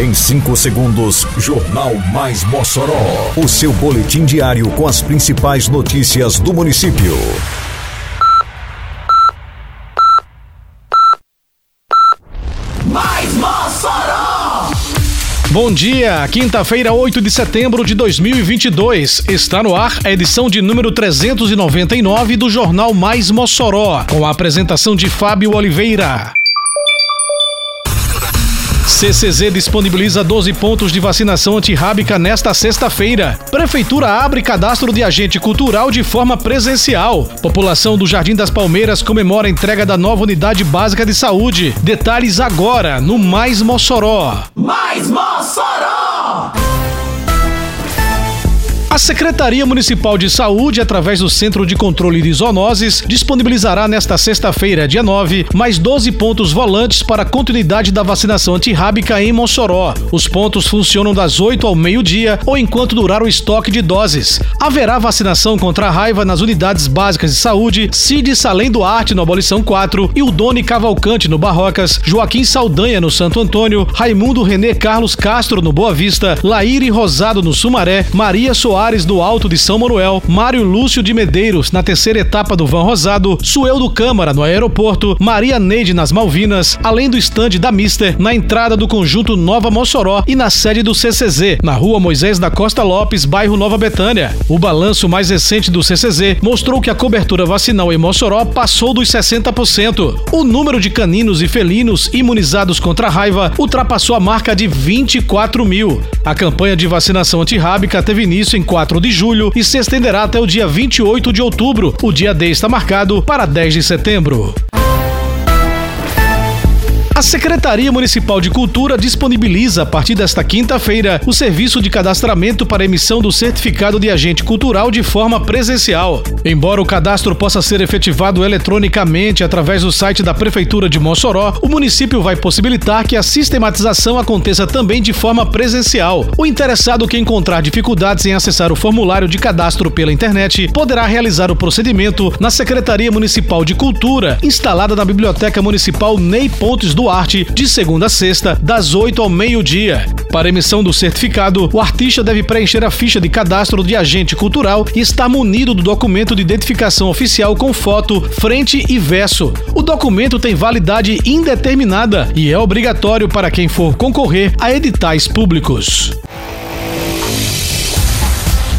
Em 5 segundos, Jornal Mais Mossoró. O seu boletim diário com as principais notícias do município. Mais Mossoró! Bom dia, quinta-feira, 8 de setembro de 2022. Está no ar a edição de número 399 do Jornal Mais Mossoró, com a apresentação de Fábio Oliveira. CCZ disponibiliza 12 pontos de vacinação antirrábica nesta sexta-feira. Prefeitura abre cadastro de agente cultural de forma presencial. População do Jardim das Palmeiras comemora a entrega da nova unidade básica de saúde. Detalhes agora no Mais Mossoró. Mais Mossoró! Secretaria Municipal de Saúde, através do Centro de Controle de Zoonoses, disponibilizará nesta sexta-feira, dia 9, mais 12 pontos volantes para a continuidade da vacinação antirrábica em Mossoró. Os pontos funcionam das 8 ao meio-dia ou enquanto durar o estoque de doses. Haverá vacinação contra a raiva nas unidades básicas de saúde Cid Salém Duarte no Abolição 4 e o Doni Cavalcante no Barrocas, Joaquim Saldanha no Santo Antônio, Raimundo René Carlos Castro no Boa Vista, Laíre Rosado no Sumaré, Maria Soares Soares do Alto de São Manuel, Mário Lúcio de Medeiros na terceira etapa do Van Rosado, Suel do Câmara no aeroporto, Maria Neide nas Malvinas, além do estande da Mister na entrada do conjunto Nova Mossoró e na sede do CCZ, na rua Moisés da Costa Lopes, bairro Nova Betânia. O balanço mais recente do CCZ mostrou que a cobertura vacinal em Mossoró passou dos 60%. O número de caninos e felinos imunizados contra a raiva ultrapassou a marca de 24 mil. A campanha de vacinação antirrábica teve início em 4 de julho e se estenderá até o dia 28 de outubro. O dia D está marcado para 10 de setembro. A Secretaria Municipal de Cultura disponibiliza, a partir desta quinta-feira, o serviço de cadastramento para emissão do certificado de agente cultural de forma presencial. Embora o cadastro possa ser efetivado eletronicamente através do site da Prefeitura de Mossoró, o município vai possibilitar que a sistematização aconteça também de forma presencial. O interessado que encontrar dificuldades em acessar o formulário de cadastro pela internet poderá realizar o procedimento na Secretaria Municipal de Cultura, instalada na Biblioteca Municipal Ney Pontes do Arte, de segunda a sexta, das 8 ao meio-dia. Para emissão do certificado, o artista deve preencher a ficha de cadastro de agente cultural e estar munido do documento de identificação oficial com foto, frente e verso. O documento tem validade indeterminada e é obrigatório para quem for concorrer a editais públicos.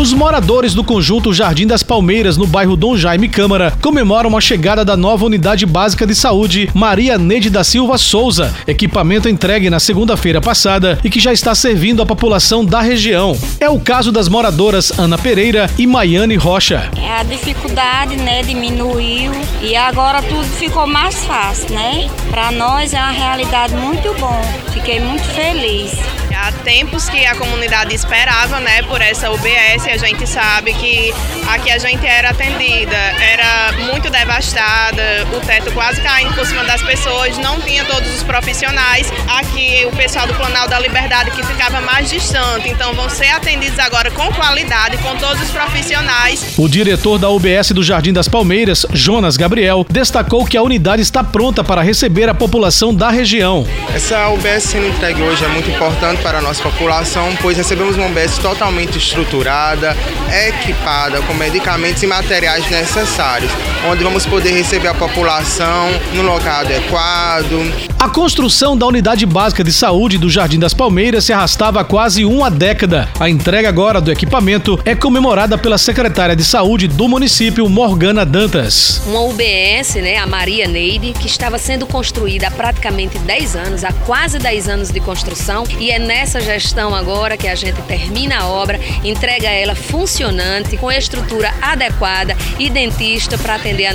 Os moradores do conjunto Jardim das Palmeiras, no bairro Dom Jaime Câmara, comemoram a chegada da nova unidade básica de saúde Maria Neide da Silva Souza, equipamento entregue na segunda-feira passada e que já está servindo a população da região. É o caso das moradoras Ana Pereira e Maiane Rocha. A dificuldade, né, diminuiu e agora tudo ficou mais fácil, né? Para nós é uma realidade muito bom. Fiquei muito feliz. Tempos que a comunidade esperava, né, por essa UBS. A gente sabe que aqui a gente era atendida, era devastada, o teto quase caindo por cima das pessoas, não tinha todos os profissionais. Aqui o pessoal do Planalto da Liberdade que ficava mais distante, então vão ser atendidos agora com qualidade, com todos os profissionais. O diretor da UBS do Jardim das Palmeiras, Jonas Gabriel, destacou que a unidade está pronta para receber a população da região. Essa UBS sendo entregue hoje é muito importante para a nossa população, pois recebemos uma UBS totalmente estruturada, equipada com medicamentos e materiais necessários, onde vamos poder receber a população no local adequado. A construção da unidade básica de saúde do Jardim das Palmeiras se arrastava há quase uma década. A entrega agora do equipamento é comemorada pela secretária de saúde do município, Morgana Dantas. Uma UBS, né, a Maria Neide, que estava sendo construída há praticamente 10 anos, há quase 10 anos de construção, e é nessa gestão agora que a gente termina a obra, entrega ela funcionante, com estrutura adequada e dentista para atender a